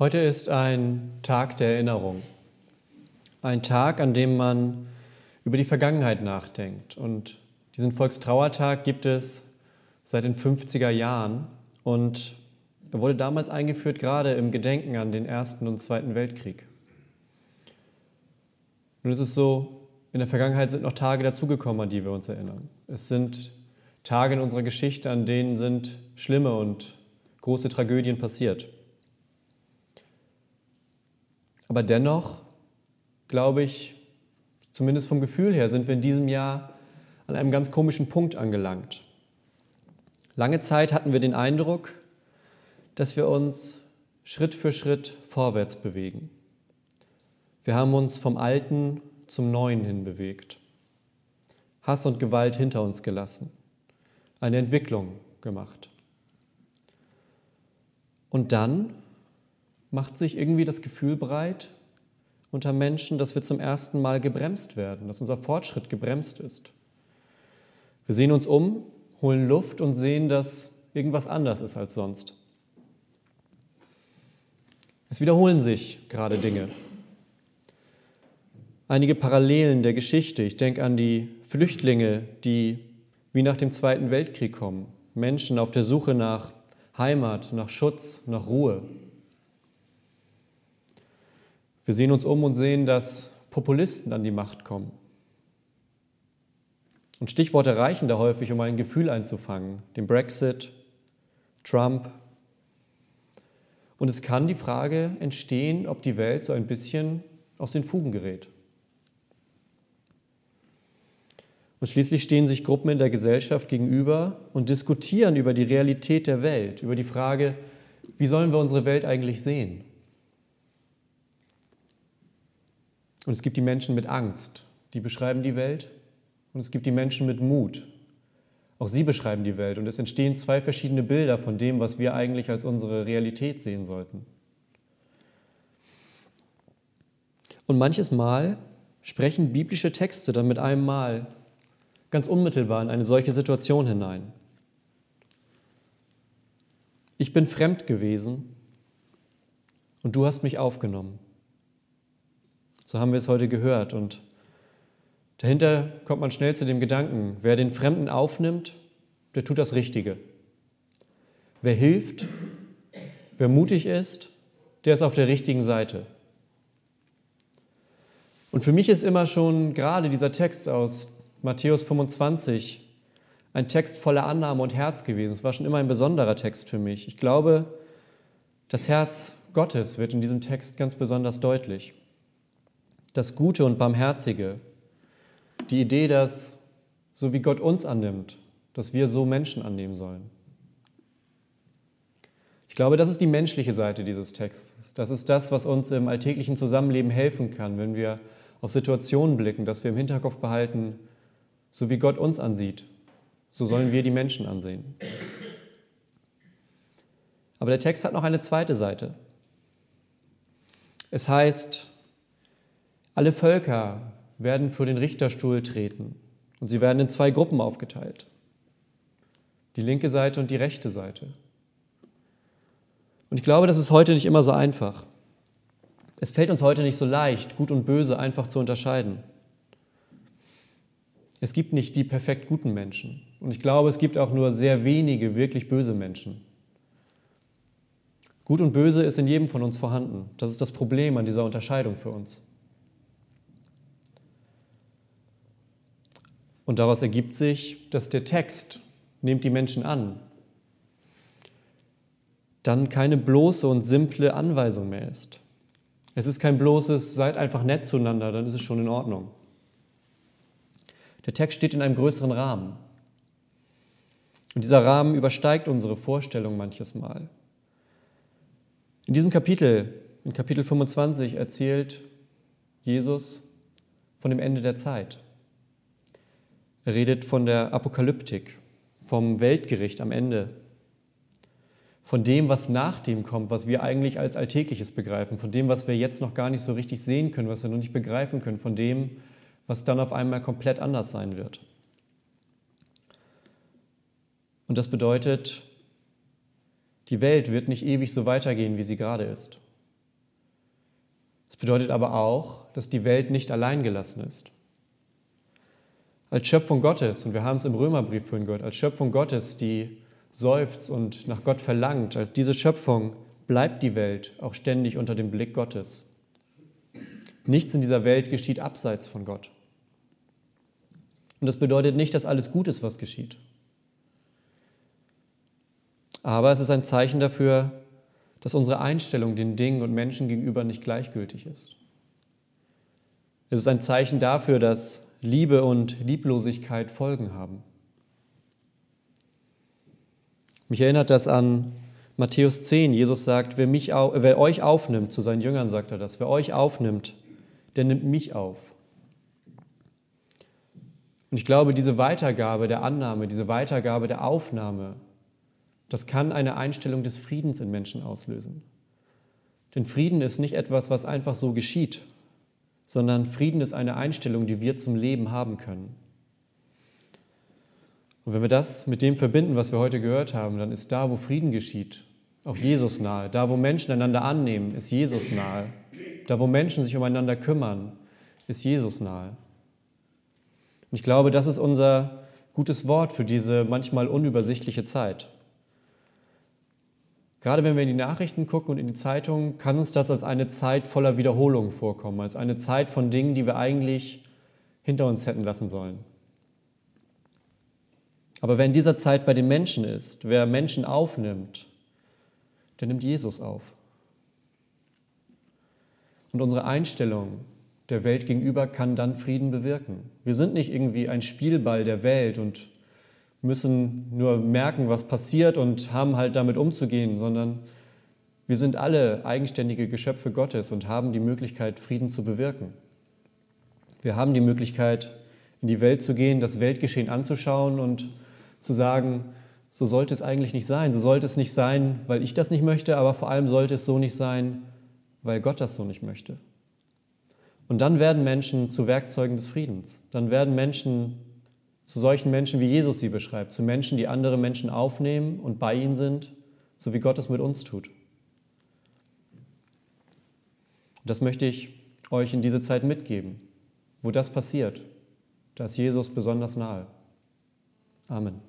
Heute ist ein Tag der Erinnerung. Ein Tag, an dem man über die Vergangenheit nachdenkt. Und diesen Volkstrauertag gibt es seit den 50er Jahren. Und er wurde damals eingeführt, gerade im Gedenken an den Ersten und Zweiten Weltkrieg. Nun ist es so, in der Vergangenheit sind noch Tage dazugekommen, an die wir uns erinnern. Es sind Tage in unserer Geschichte, an denen sind schlimme und große Tragödien passiert. Aber dennoch, glaube ich, zumindest vom Gefühl her, sind wir in diesem Jahr an einem ganz komischen Punkt angelangt. Lange Zeit hatten wir den Eindruck, dass wir uns Schritt für Schritt vorwärts bewegen. Wir haben uns vom Alten zum Neuen hin bewegt. Hass und Gewalt hinter uns gelassen. Eine Entwicklung gemacht. Und dann macht sich irgendwie das Gefühl breit unter Menschen, dass wir zum ersten Mal gebremst werden, dass unser Fortschritt gebremst ist. Wir sehen uns um, holen Luft und sehen, dass irgendwas anders ist als sonst. Es wiederholen sich gerade Dinge. Einige Parallelen der Geschichte. Ich denke an die Flüchtlinge, die wie nach dem Zweiten Weltkrieg kommen. Menschen auf der Suche nach Heimat, nach Schutz, nach Ruhe. Wir sehen uns um und sehen, dass Populisten an die Macht kommen. Und Stichworte reichen da häufig, um ein Gefühl einzufangen. Den Brexit, Trump. Und es kann die Frage entstehen, ob die Welt so ein bisschen aus den Fugen gerät. Und schließlich stehen sich Gruppen in der Gesellschaft gegenüber und diskutieren über die Realität der Welt, über die Frage, wie sollen wir unsere Welt eigentlich sehen? Und es gibt die Menschen mit Angst, die beschreiben die Welt. Und es gibt die Menschen mit Mut. Auch sie beschreiben die Welt. Und es entstehen zwei verschiedene Bilder von dem, was wir eigentlich als unsere Realität sehen sollten. Und manches Mal sprechen biblische Texte dann mit einem Mal ganz unmittelbar in eine solche Situation hinein. Ich bin fremd gewesen und du hast mich aufgenommen. So haben wir es heute gehört. Und dahinter kommt man schnell zu dem Gedanken, wer den Fremden aufnimmt, der tut das Richtige. Wer hilft, wer mutig ist, der ist auf der richtigen Seite. Und für mich ist immer schon gerade dieser Text aus Matthäus 25 ein Text voller Annahme und Herz gewesen. Es war schon immer ein besonderer Text für mich. Ich glaube, das Herz Gottes wird in diesem Text ganz besonders deutlich das Gute und Barmherzige, die Idee, dass so wie Gott uns annimmt, dass wir so Menschen annehmen sollen. Ich glaube, das ist die menschliche Seite dieses Textes. Das ist das, was uns im alltäglichen Zusammenleben helfen kann, wenn wir auf Situationen blicken, dass wir im Hinterkopf behalten, so wie Gott uns ansieht, so sollen wir die Menschen ansehen. Aber der Text hat noch eine zweite Seite. Es heißt, alle Völker werden vor den Richterstuhl treten und sie werden in zwei Gruppen aufgeteilt. Die linke Seite und die rechte Seite. Und ich glaube, das ist heute nicht immer so einfach. Es fällt uns heute nicht so leicht, gut und böse einfach zu unterscheiden. Es gibt nicht die perfekt guten Menschen. Und ich glaube, es gibt auch nur sehr wenige wirklich böse Menschen. Gut und böse ist in jedem von uns vorhanden. Das ist das Problem an dieser Unterscheidung für uns. Und daraus ergibt sich, dass der Text, nehmt die Menschen an, dann keine bloße und simple Anweisung mehr ist. Es ist kein bloßes, seid einfach nett zueinander, dann ist es schon in Ordnung. Der Text steht in einem größeren Rahmen. Und dieser Rahmen übersteigt unsere Vorstellung manches Mal. In diesem Kapitel, in Kapitel 25, erzählt Jesus von dem Ende der Zeit. Er redet von der Apokalyptik, vom Weltgericht am Ende, von dem, was nach dem kommt, was wir eigentlich als Alltägliches begreifen, von dem, was wir jetzt noch gar nicht so richtig sehen können, was wir noch nicht begreifen können, von dem, was dann auf einmal komplett anders sein wird. Und das bedeutet, die Welt wird nicht ewig so weitergehen, wie sie gerade ist. Es bedeutet aber auch, dass die Welt nicht allein gelassen ist. Als Schöpfung Gottes, und wir haben es im Römerbrief vorhin gehört, als Schöpfung Gottes, die seufzt und nach Gott verlangt, als diese Schöpfung bleibt die Welt auch ständig unter dem Blick Gottes. Nichts in dieser Welt geschieht abseits von Gott. Und das bedeutet nicht, dass alles gut ist, was geschieht. Aber es ist ein Zeichen dafür, dass unsere Einstellung den Dingen und Menschen gegenüber nicht gleichgültig ist. Es ist ein Zeichen dafür, dass Liebe und Lieblosigkeit Folgen haben. Mich erinnert das an Matthäus 10. Jesus sagt, wer, mich, wer euch aufnimmt, zu seinen Jüngern sagt er das, wer euch aufnimmt, der nimmt mich auf. Und ich glaube, diese Weitergabe der Annahme, diese Weitergabe der Aufnahme, das kann eine Einstellung des Friedens in Menschen auslösen. Denn Frieden ist nicht etwas, was einfach so geschieht, sondern Frieden ist eine Einstellung, die wir zum Leben haben können. Und wenn wir das mit dem verbinden, was wir heute gehört haben, dann ist da, wo Frieden geschieht, auch Jesus nahe. Da, wo Menschen einander annehmen, ist Jesus nahe. Da, wo Menschen sich umeinander kümmern, ist Jesus nahe. Und ich glaube, das ist unser gutes Wort für diese manchmal unübersichtliche Zeit. Gerade wenn wir in die Nachrichten gucken und in die Zeitungen, kann uns das als eine Zeit voller Wiederholungen vorkommen, als eine Zeit von Dingen, die wir eigentlich hinter uns hätten lassen sollen. Aber wer in dieser Zeit bei den Menschen ist, wer Menschen aufnimmt, der nimmt Jesus auf. Und unsere Einstellung der Welt gegenüber kann dann Frieden bewirken. Wir sind nicht irgendwie ein Spielball der Welt und müssen nur merken, was passiert und haben halt damit umzugehen, sondern wir sind alle eigenständige Geschöpfe Gottes und haben die Möglichkeit, Frieden zu bewirken. Wir haben die Möglichkeit, in die Welt zu gehen, das Weltgeschehen anzuschauen und zu sagen, so sollte es eigentlich nicht sein. So sollte es nicht sein, weil ich das nicht möchte, aber vor allem sollte es so nicht sein, weil Gott das so nicht möchte. Und dann werden Menschen zu Werkzeugen des Friedens. Dann werden Menschen zu solchen Menschen, wie Jesus sie beschreibt, zu Menschen, die andere Menschen aufnehmen und bei ihnen sind, so wie Gott es mit uns tut. Und das möchte ich euch in diese Zeit mitgeben. Wo das passiert, da ist Jesus besonders nahe. Amen.